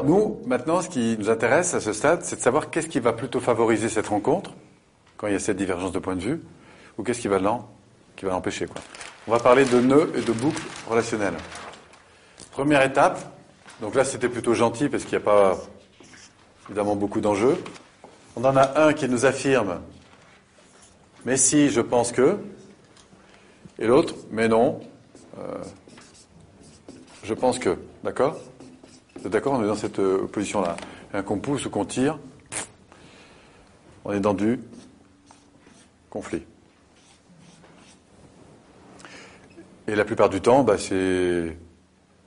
Alors, nous, maintenant, ce qui nous intéresse à ce stade, c'est de savoir qu'est-ce qui va plutôt favoriser cette rencontre, quand il y a cette divergence de point de vue, ou qu'est-ce qui va l'empêcher. On va parler de nœuds et de boucles relationnelles. Première étape, donc là c'était plutôt gentil parce qu'il n'y a pas évidemment beaucoup d'enjeux. On en a un qui nous affirme mais si je pense que, et l'autre mais non, euh, je pense que. D'accord? D'accord On est dans cette euh, position-là. Un qu'on pousse ou qu'on tire, on est dans du conflit. Et la plupart du temps, bah, c'est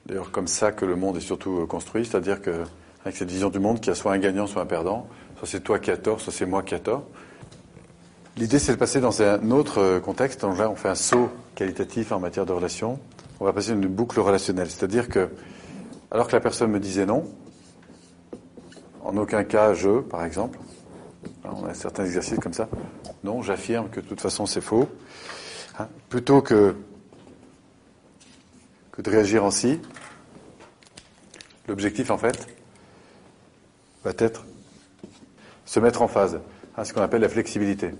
d'ailleurs comme ça que le monde est surtout euh, construit, c'est-à-dire qu'avec cette vision du monde, qu'il y a soit un gagnant, soit un perdant, soit c'est toi qui as tort, soit c'est moi qui ai tort. L'idée, c'est de passer dans un autre euh, contexte. Donc là, on fait un saut qualitatif en matière de relations. On va passer une boucle relationnelle, c'est-à-dire que, alors que la personne me disait non, en aucun cas je, par exemple, on a certains exercices comme ça, non, j'affirme que de toute façon c'est faux, hein, plutôt que que de réagir en si. L'objectif, en fait, va être se mettre en phase, hein, ce qu'on appelle la flexibilité.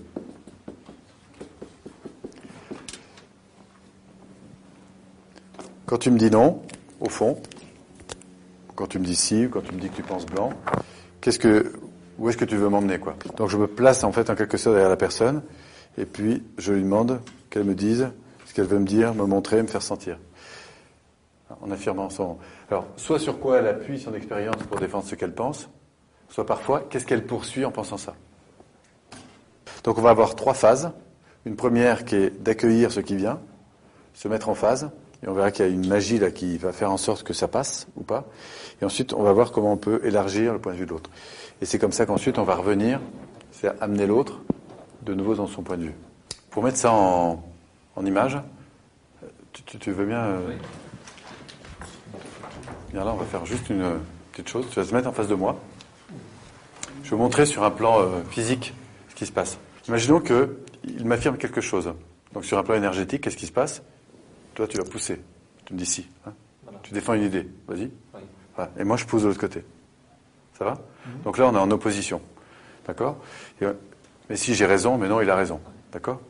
Quand tu me dis non, au fond, quand tu me dis si, quand tu me dis que tu penses blanc, qu'est-ce que, où est-ce que tu veux m'emmener, quoi? Donc je me place en fait en quelque sorte derrière la personne, et puis je lui demande qu'elle me dise ce qu'elle veut me dire, me montrer, me faire sentir en affirmant son. Alors, soit sur quoi elle appuie son expérience pour défendre ce qu'elle pense, soit parfois qu'est-ce qu'elle poursuit en pensant ça. Donc, on va avoir trois phases. Une première qui est d'accueillir ce qui vient, se mettre en phase, et on verra qu'il y a une magie là qui va faire en sorte que ça passe ou pas. Et ensuite, on va voir comment on peut élargir le point de vue de l'autre. Et c'est comme ça qu'ensuite on va revenir, c'est amener l'autre de nouveau dans son point de vue. Pour mettre ça en, image, tu, veux bien euh, là, on va faire juste une petite chose. Tu vas te mettre en face de moi. Je vais vous montrer sur un plan euh, physique ce qui se passe. Imaginons qu'il m'affirme quelque chose. Donc sur un plan énergétique, qu'est-ce qui se passe? Toi, tu vas pousser. Tu me dis si. Hein. Tu défends une idée. Vas-y. Et moi, je pousse de l'autre côté. Ça va? Mhm. Donc là, on est en opposition. D'accord? Euh, Mais si j'ai raison, mais non, il a raison. D'accord?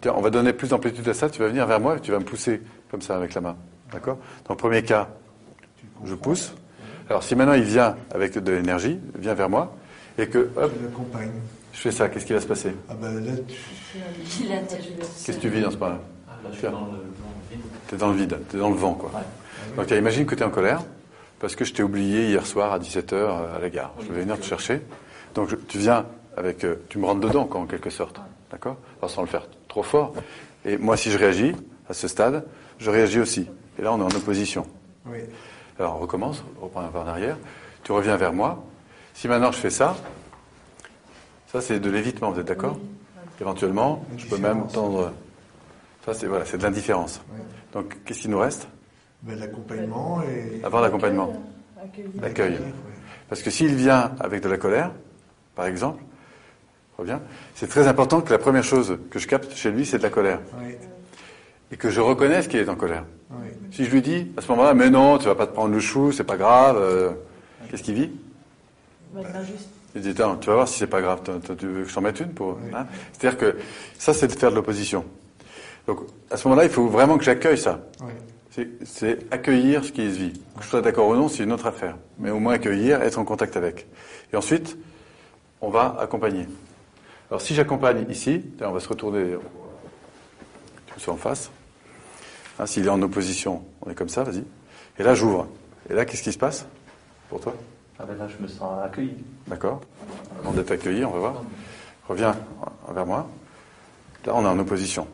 Tiens, on va donner plus d'amplitude à ça. Tu vas venir vers moi et tu vas me pousser comme ça avec la main. D'accord? Dans le premier cas, je pousse. Alors si maintenant il vient avec de l'énergie, vient vers moi, et que hop, je fais ça, qu'est-ce qui va se passer? Ah ben là, Qu'est-ce que tu vis dans ce moment-là ah, Tu es dans le vide, tu es dans le vent, quoi. Donc imagine que tu es en colère, parce que je t'ai oublié hier soir à 17h euh, à la gare. Je vais venir te chercher. Donc tu viens avec... Euh, tu me rentres dedans, quoi, en quelque sorte. D'accord? Sans le faire trop fort. Et moi, si je réagis, à ce stade, je réagis aussi. Et là, on est en opposition. Oui. Alors on recommence, on reprend un pas en arrière. Tu reviens vers moi. Si maintenant je fais ça, ça c'est de l'évitement, vous êtes d'accord? Éventuellement, je peux même tendre. Ça c'est voilà, c'est de l'indifférence. Donc qu'est-ce qui nous reste? Ben, L'accompagnement et. Avoir l'accompagnement. L'accueil. Parce que s'il vient avec de la colère, par exemple, reviens, c'est très important que la première chose que je capte chez lui, c'est de la colère. Et que je reconnaisse qu'il est en colère. Si je lui dis, à ce moment-là, mais non, tu vas pas te prendre le chou, c'est pas grave, euh, qu'est-ce qu'il vit? Il dit, tu vas voir si c'est pas grave, tu veux que je t'en mette une pour. Hein? C'est-à-dire que ça, c'est de faire de l'opposition. Donc, à ce moment-là, il faut vraiment que j'accueille ça. C'est accueillir ce qui se vit. Que je sois d'accord ou non, c'est une autre affaire. Mais au moins accueillir, être en contact avec. Et ensuite, on va accompagner. Alors, si j'accompagne ici, on va se retourner, tu me en face. Hein, s'il est en opposition, on est comme ça, vas-y. Et là, j'ouvre. Et là, qu'est-ce qui se passe pour toi? Ah ben Là, je me sens accueilli. D'accord. Avant d'être accueilli, on va voir. Reviens vers moi. Là, on est en opposition.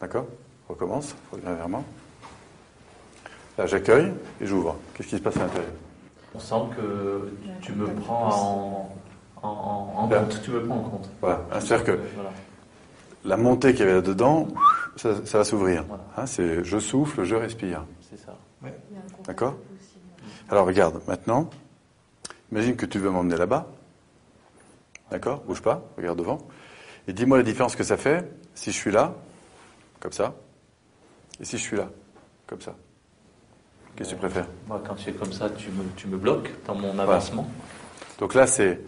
D'accord Recommence. Reviens vers moi. Là, j'accueille et j'ouvre. Qu'est-ce qui se passe à l'intérieur? On sent que tu me prends en, compte. Tu me prends en compte. Voilà. C'est-à-dire que la montée qu'il y avait là-dedans, ça, va s'ouvrir. Hein, c'est je souffle, je respire. C'est ça. D'accord Alors regarde, maintenant, imagine que tu veux m'emmener là-bas. D'accord? Bouge pas, regarde devant. Et dis-moi la différence que ça fait si je suis là, comme ça, et si je suis là, comme ça. Qu'est-ce que tu préfères? Moi, quand tu es comme ça, tu me, tu me bloques dans mon avancement. Donc là, c'est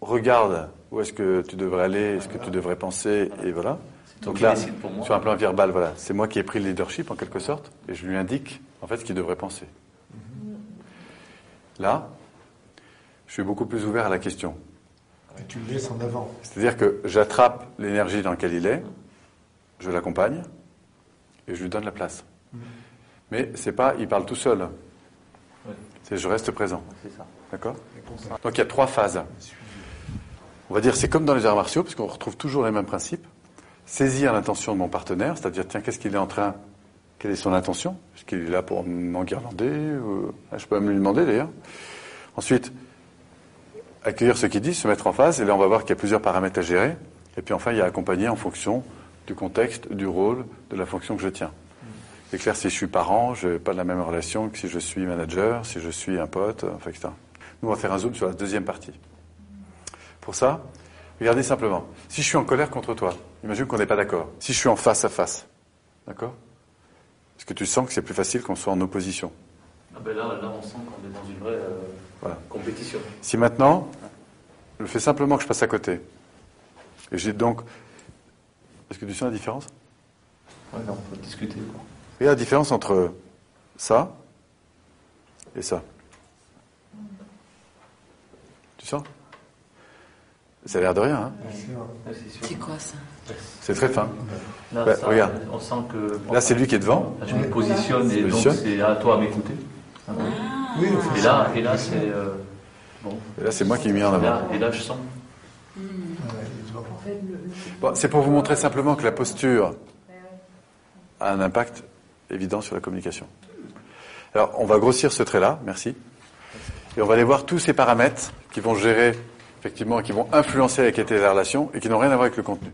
regarde où est-ce que tu devrais aller, est-ce que tu devrais penser, et voilà. Donc là, décides pour moi. sur un plan verbal, voilà, c'est moi qui ai pris le leadership en quelque sorte, et je lui indique en fait ce qu'il devrait penser. Là, je suis beaucoup plus ouvert à la question. Et tu le laisses en avant. C'est-à-dire que j'attrape l'énergie dans laquelle il est, je l'accompagne, et je lui donne la place. Mais c'est pas, il parle tout seul. C'est je reste présent. C'est ça. D'accord? Donc il y a trois phases. On va dire c'est comme dans les arts martiaux, puisqu'on retrouve toujours les mêmes principes. Saisir l'intention de mon partenaire, c'est-à-dire tiens, qu'est-ce qu'il est en train, quelle est son intention? Est-ce qu'il est là pour m'enguirlander. Ah, Je peux même lui demander d'ailleurs. Ensuite, accueillir ce qu'il dit, se mettre en face, et là on va voir qu'il y a plusieurs paramètres à gérer. Et puis enfin, il y a accompagner en fonction du contexte, du rôle, de la fonction que je tiens. C'est clair, si je suis parent, je n'ai pas la même relation que si je suis manager, si je suis un pote, enfin, etc. Nous, on va faire un zoom sur la deuxième partie. Pour ça, regardez simplement. Si je suis en colère contre toi, imagine qu'on n'est pas d'accord. Si je suis en face à face, d'accord? Est-ce que tu sens que c'est plus facile qu'on soit en opposition? Ah ben là, là, on sent qu'on est dans une vraie euh, Voilà. compétition. Si maintenant, je fais simplement que je passe à côté, et j'ai donc... Est-ce que tu sens la différence? Ouais, non, on peut discuter. Quoi. Regarde la différence entre ça et ça. Tu sens? Ça a l'air de rien, hein Bien sûr. Ouais, c'est quoi ça? C'est très fin. Là, Bah, ça, regarde. on sent que. Là, c'est lui qui est devant. Là, je me positionne et donc c'est à toi à m'écouter. Ah. Oui, Et là, et là c'est. euh, bon. Et là, c'est moi qui l'ai mis en Et avant. là, et là, je sens. Ouais, Bon, c'est pour vous montrer simplement que la posture a un impact évident sur la communication. Alors, on va grossir ce trait-là, merci. Et on va aller voir tous ces paramètres qui vont gérer, effectivement, qui vont influencer la qualité de la relation et qui n'ont rien à voir avec le contenu.